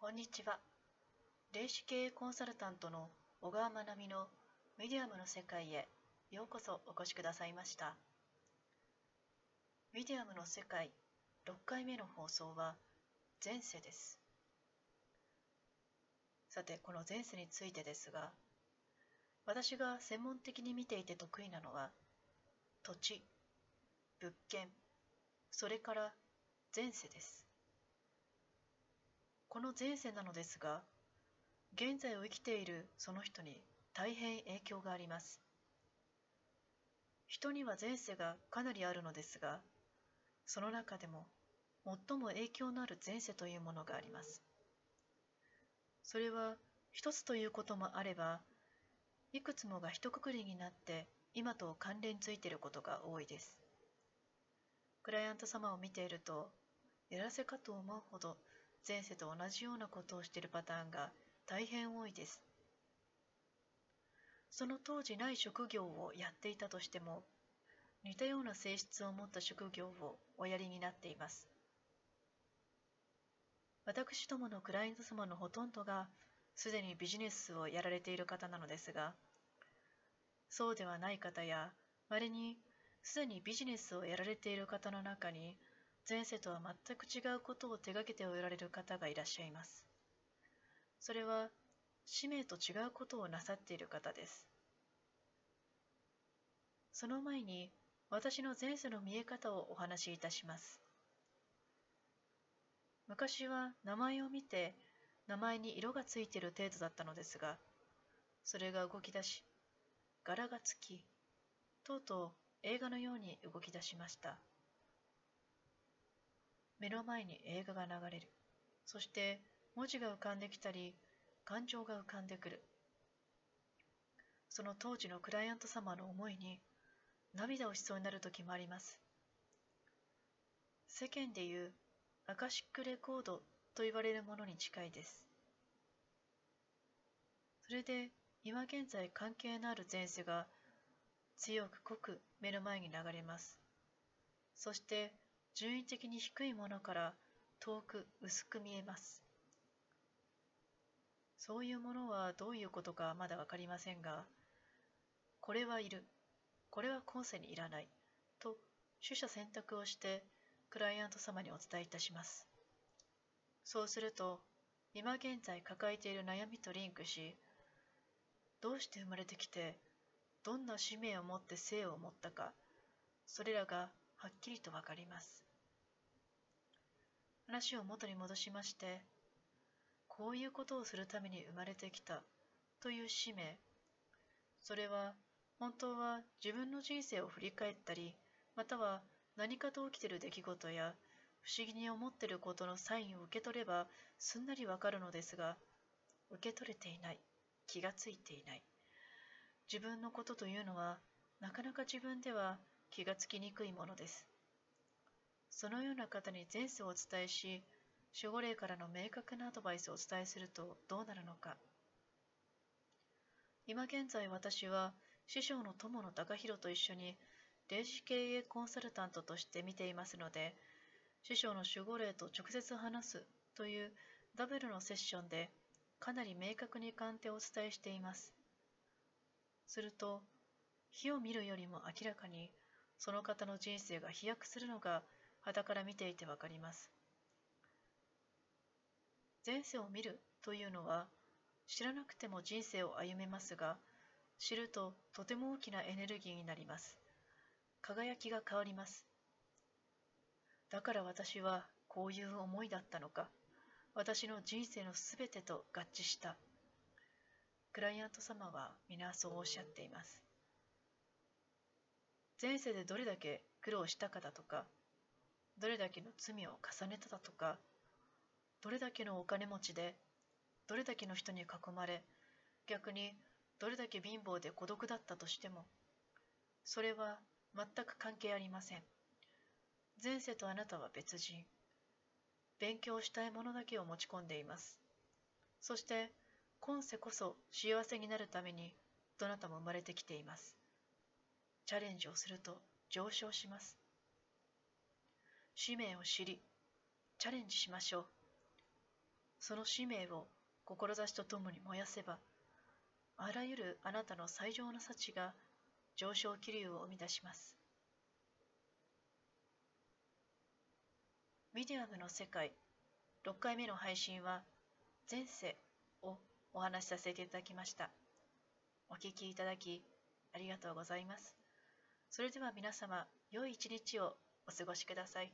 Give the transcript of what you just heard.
こんにちは。霊視経営コンサルタントの小川まなみのメディアムの世界へようこそお越しくださいました。メディアムの世界6回目の放送は前世です。さて、この前世についてですが、私が専門的に見ていて得意なのは土地、物件、それから前世です。この前世なのですが、現在を生きているその人に大変影響があります。人には前世がかなりあるのですが、その中でも最も影響のある前世というものがあります。それは一つということもあれば、いくつもが一括りになって今と関連ついていることが多いです。クライアント様を見ていると、やらせかと思うほど前世と同じようなことをしているパターンが大変多いです。その当時ない職業をやっていたとしても、似たような性質を持った職業をおやりになっています。私どものクライアント様のほとんどがすでにビジネスをやられている方なのですが、そうではない方や、稀にすでにビジネスをやられている方の中に、前世とは全く違うことを手がけておられる方がいらっしゃいます。それは、使命と違うことをなさっている方です。その前に、私の前世の見え方をお話しいたします。昔は名前を見て、名前に色がついている程度だったのですが、それが動き出し、柄がつき、とうとう映画のように動き出しました。目の前に映画が流れる。そして文字が浮かんできたり、感情が浮かんでくる。その当時のクライアント様の思いに涙をしそうになる時もあります。世間でいうアカシックレコードと言われるものに近いです。それで今現在関係のある前世が強く濃く目の前に流れます。そして順位的に低いものから遠く薄く見えます。そういうものはどういうことかまだわかりませんが、これはいる、これは今世にいらない、と取捨選択をしてクライアント様にお伝えいたします。そうすると、今現在抱えている悩みとリンクし、どうして生まれてきて、どんな使命を持って生を持ったか、それらがはっきりとわかります。話を元に戻しまして、こういうことをするために生まれてきたという使命、それは本当は自分の人生を振り返ったり、または何かと起きている出来事や不思議に思っていることのサインを受け取ればすんなりわかるのですが、受け取れていない、気がついていない。自分のことというのはなかなか自分では気がつきにくいものです。そのような方に前世をお伝えし、守護霊からの明確なアドバイスをお伝えするとどうなるのか。今現在私は師匠の友野隆弘と一緒に霊視経営コンサルタントとして見ていますので、師匠の守護霊と直接話すというダブルのセッションでかなり明確に鑑定をお伝えしています。すると、火を見るよりも明らかにその方の人生が飛躍するのが傍から見ていてわかります。前世を見るというのは知らなくても人生を歩めますが、知るととても大きなエネルギーになります。輝きが変わります。だから私はこういう思いだったのか、私の人生のすべてと合致した。クライアント様は皆そうおっしゃっています。前世でどれだけ苦労したかだとか、どれだけの罪を重ねただとか、どれだけのお金持ちで、どれだけの人に囲まれ、逆にどれだけ貧乏で孤独だったとしても、それは全く関係ありません。前世とあなたは別人。勉強したいものだけを持ち込んでいます。そして、今世こそ幸せになるために、どなたも生まれてきています。チャレンジをすると上昇します。使命を知り、チャレンジしましょう。その使命を志とともに燃やせば、あらゆるあなたの最上の幸が上昇気流を生み出します。ミディアムの世界6回目の配信は前世をお話しさせていただきました。お聞きいただきありがとうございます。それでは皆様、良い一日をお過ごしください。